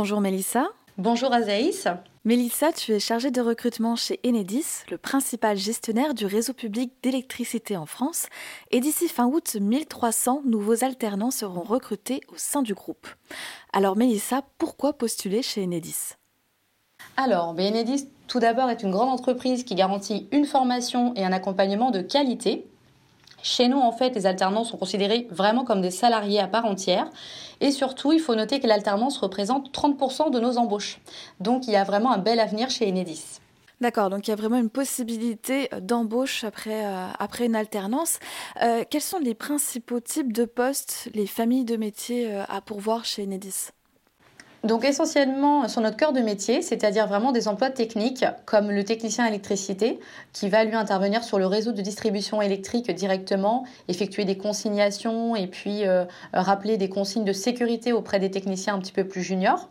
Bonjour Mélissa. Bonjour Azaïs. Mélissa, tu es chargée de recrutement chez Enedis, le principal gestionnaire du réseau public d'électricité en France. Et d'ici fin août, 1300 nouveaux alternants seront recrutés au sein du groupe. Alors Mélissa, pourquoi postuler chez Enedis? Alors, ben, Enedis, tout d'abord, est une grande entreprise qui garantit une formation et un accompagnement de qualité chez nous, en fait, les alternants sont considérés vraiment comme des salariés à part entière. Et surtout, il faut noter que l'alternance représente 30% de nos embauches. Donc, il y a vraiment un bel avenir chez Enedis. D'accord, donc il y a vraiment une possibilité d'embauche après, euh, après une alternance. Euh, quels sont les principaux types de postes, les familles de métiers euh, à pourvoir chez Enedis? Donc essentiellement sur notre cœur de métier, c'est-à-dire vraiment des emplois techniques comme le technicien électricité qui va lui intervenir sur le réseau de distribution électrique directement, effectuer des consignations et puis euh, rappeler des consignes de sécurité auprès des techniciens un petit peu plus juniors.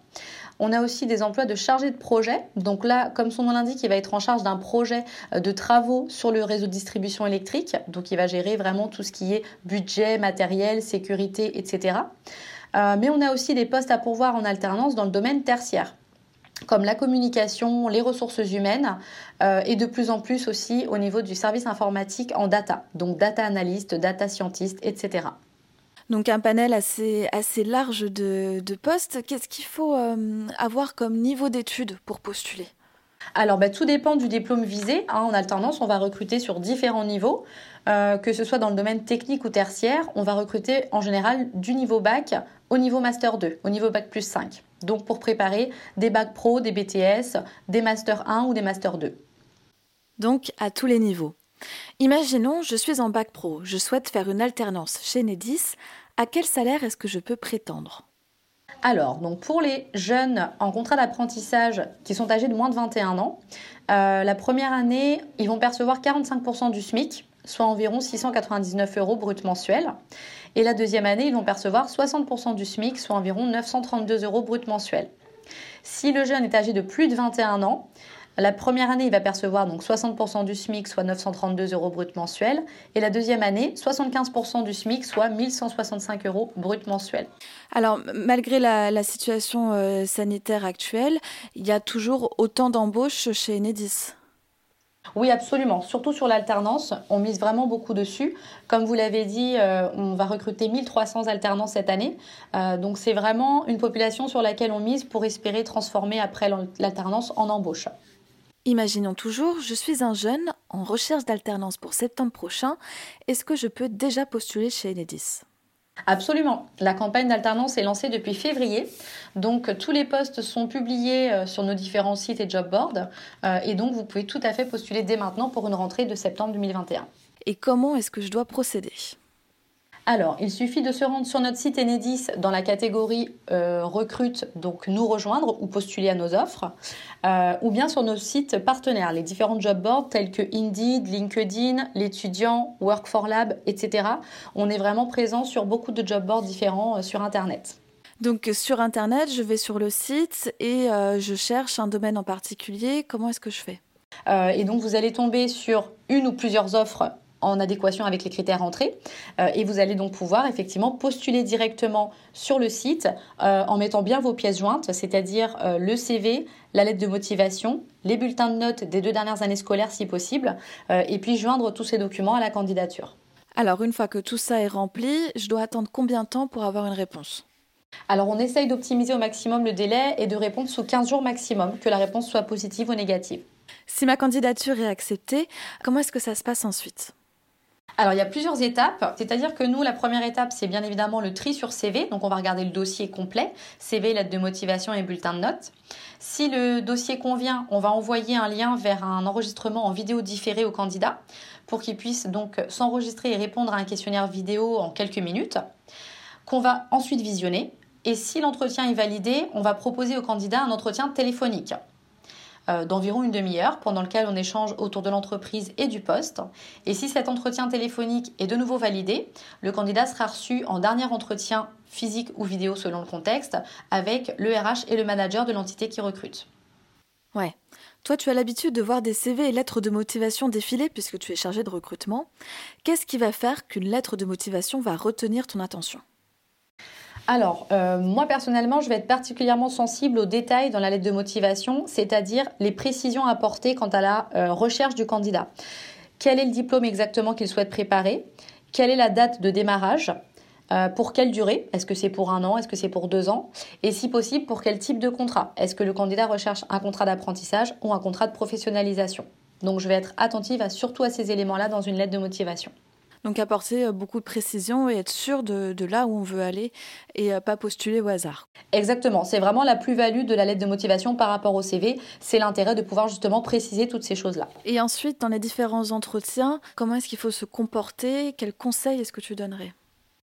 On a aussi des emplois de chargé de projet. Donc là, comme son nom l'indique, il va être en charge d'un projet euh, de travaux sur le réseau de distribution électrique. Donc il va gérer vraiment tout ce qui est budget, matériel, sécurité, etc. Euh, mais on a aussi des postes à pourvoir en alternance dans le domaine tertiaire comme la communication, les ressources humaines euh, et de plus en plus aussi au niveau du service informatique en data, donc data analyst, data scientist, etc. Donc un panel assez, large de, postes. Qu'est-ce qu'il faut euh, avoir comme niveau d'études pour postuler? Alors, bah, tout dépend du diplôme visé. Hein. en alternance, on va recruter sur différents niveaux. Euh, que ce soit dans le domaine technique ou tertiaire, on va recruter en général du niveau bac au niveau master 2, au niveau bac plus 5. Donc pour préparer des bacs pro, des BTS, des master 1 ou des master 2. Donc à tous les niveaux. Imaginons, je suis en bac pro, je souhaite faire une alternance chez Nedis. À quel salaire est-ce que je peux prétendre? Alors, donc pour les jeunes en contrat d'apprentissage qui sont âgés de moins de 21 ans, euh, la première année, ils vont percevoir 45% du SMIC, soit environ 699 euros brut mensuels. Et la deuxième année, ils vont percevoir 60% du SMIC, soit environ 932 euros brut mensuels. Si le jeune est âgé de plus de 21 ans, la première année, il va percevoir donc 60% du SMIC, soit 932 euros brut mensuels. Et la deuxième année, 75% du SMIC, soit 1165 euros brut mensuels. Alors, malgré la, situation euh, sanitaire actuelle, il y a toujours autant d'embauches chez Enedis oui, absolument. Surtout sur l'alternance, on mise vraiment beaucoup dessus. Comme vous l'avez dit, euh, on va recruter 1300 alternants cette année. Euh, donc c'est vraiment une population sur laquelle on mise pour espérer transformer après l'alternance en embauche. Imaginons toujours, je suis un jeune en recherche d'alternance pour septembre prochain. Est-ce que je peux déjà postuler chez Enedis? Absolument. La campagne d'alternance est lancée depuis février. Donc tous les postes sont publiés euh, sur nos différents sites et job boards. Euh, et donc vous pouvez tout à fait postuler dès maintenant pour une rentrée de septembre 2021. Et comment est-ce que je dois procéder? Alors, il suffit de se rendre sur notre site Enedis dans la catégorie euh, recrute, donc nous rejoindre ou postuler à nos offres, euh, ou bien sur nos sites partenaires, les différents job boards tels que Indeed, LinkedIn, l'étudiant, Work for Lab, etc. On est vraiment présent sur beaucoup de job boards différents euh, sur Internet. Donc sur Internet, je vais sur le site et je cherche un domaine en particulier. Comment est-ce que je fais? Et donc vous allez tomber sur une ou plusieurs offres en adéquation avec les critères entrés. Euh, et vous allez donc pouvoir effectivement postuler directement sur le site euh, en mettant bien vos pièces jointes, c'est-à-dire euh, le CV, la lettre de motivation, les bulletins de notes des deux dernières années scolaires si possible, et puis joindre tous ces documents à la candidature. Alors une fois que tout ça est rempli, je dois attendre combien de temps pour avoir une réponse? Alors on essaye d'optimiser au maximum le délai et de répondre sous 15 jours maximum, que la réponse soit positive ou négative. Si ma candidature est acceptée, comment est-ce que ça se passe ensuite? Alors, il y a plusieurs étapes. C'est-à-dire que nous, la première étape, c'est bien évidemment le tri sur CV. Donc, on va regarder le dossier complet, CV, lettre de motivation et bulletin de notes. Si le dossier convient, on va envoyer un lien vers un enregistrement en vidéo différé au candidat pour qu'il puisse donc s'enregistrer et répondre à un questionnaire vidéo en quelques minutes, qu'on va ensuite visionner. Et si l'entretien est validé, on va proposer au candidat un entretien téléphonique. Euh, d'environ une demi-heure pendant lequel on échange autour de l'entreprise et du poste. Et si cet entretien téléphonique est de nouveau validé, le candidat sera reçu en dernier entretien physique ou vidéo selon le contexte avec le RH et le manager de l'entité qui recrute. Ouais. Toi, tu as l'habitude de voir des CV et lettres de motivation défiler puisque tu es chargé de recrutement. Qu'est-ce qui va faire qu'une lettre de motivation va retenir ton attention? Alors, euh, moi personnellement, je vais être particulièrement sensible aux détails dans la lettre de motivation, c'est-à-dire les précisions apportées quant à la euh, recherche du candidat. Quel est le diplôme exactement qu'il souhaite préparer? Quelle est la date de démarrage? Euh, pour quelle durée? Est-ce que c'est pour un an? Est-ce que c'est pour deux ans? Et si possible, pour quel type de contrat? Est-ce que le candidat recherche un contrat d'apprentissage ou un contrat de professionnalisation? Donc je vais être attentive à, surtout à ces éléments-là dans une lettre de motivation. Donc apporter euh, beaucoup de précision et être sûr de, là où on veut aller et euh, pas postuler au hasard. Exactement, c'est vraiment la plus-value de la lettre de motivation par rapport au CV, c'est l'intérêt de pouvoir justement préciser toutes ces choses-là. Et ensuite, dans les différents entretiens, comment est-ce qu'il faut se comporter? Quels conseils est-ce que tu donnerais?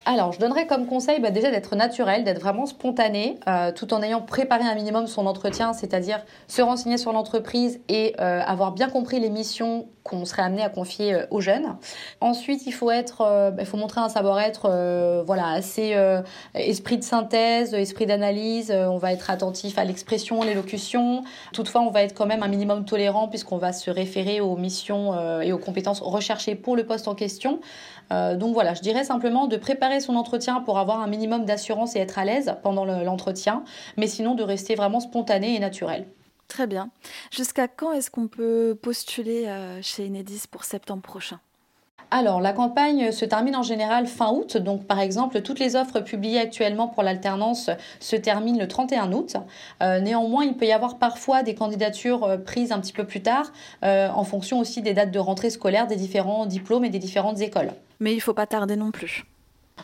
Alors, je donnerais comme conseil bah, déjà d'être naturel, d'être vraiment spontané, euh, tout en ayant préparé un minimum son entretien, c'est-à-dire se renseigner sur l'entreprise et euh, avoir bien compris les missions qu'on serait amené à confier euh, aux jeunes. Ensuite, il faut être, bah, faut montrer un savoir-être, voilà, assez esprit de synthèse, esprit d'analyse. on va être attentif à l'expression, l'élocution. Toutefois, on va être quand même un minimum tolérant puisqu'on va se référer aux missions et aux compétences recherchées pour le poste en question. donc voilà, je dirais simplement de préparer son entretien pour avoir un minimum d'assurance et être à l'aise pendant l'entretien, mais sinon de rester vraiment spontané et naturel. Très bien. Jusqu'à quand est-ce qu'on peut postuler euh, chez Enedis pour septembre prochain? Alors, la campagne se termine en général fin août. Donc, par exemple, toutes les offres publiées actuellement pour l'alternance se terminent le 31 août. Euh, néanmoins, il peut y avoir parfois des candidatures euh, prises un petit peu plus tard, en fonction aussi des dates de rentrée scolaire des différents diplômes et des différentes écoles. Mais il ne faut pas tarder non plus.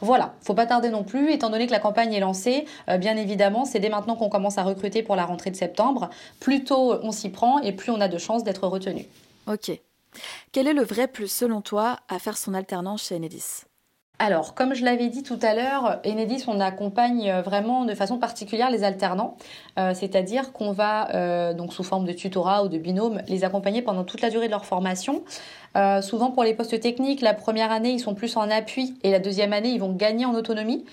Voilà, faut pas tarder non plus, étant donné que la campagne est lancée, euh, bien évidemment, c'est dès maintenant qu'on commence à recruter pour la rentrée de septembre. Plus tôt on s'y prend et plus on a de chances d'être retenu. Ok. Quel est le vrai plus selon toi à faire son alternance chez Enedis? Alors, comme je l'avais dit tout à l'heure, Enedis, on accompagne vraiment de façon particulière les alternants, euh, c'est-à-dire qu'on va, euh, donc sous forme de tutorat ou de binôme, les accompagner pendant toute la durée de leur formation. Euh, souvent pour les postes techniques, la première année, ils sont plus en appui et la deuxième année, ils vont gagner en autonomie.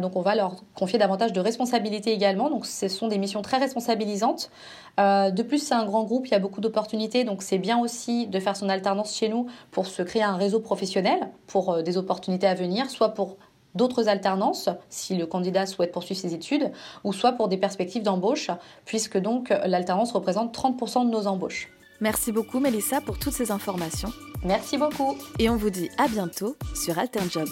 donc on va leur confier davantage de responsabilités également. Donc ce sont des missions très responsabilisantes. de plus, c'est un grand groupe, il y a beaucoup d'opportunités. Donc c'est bien aussi de faire son alternance chez nous pour se créer un réseau professionnel, pour des opportunités à venir, soit pour d'autres alternances si le candidat souhaite poursuivre ses études, ou soit pour des perspectives d'embauche, puisque donc l'alternance représente 30% de nos embauches. Merci beaucoup Mélissa pour toutes ces informations. Merci beaucoup. Et on vous dit à bientôt sur Alternjob.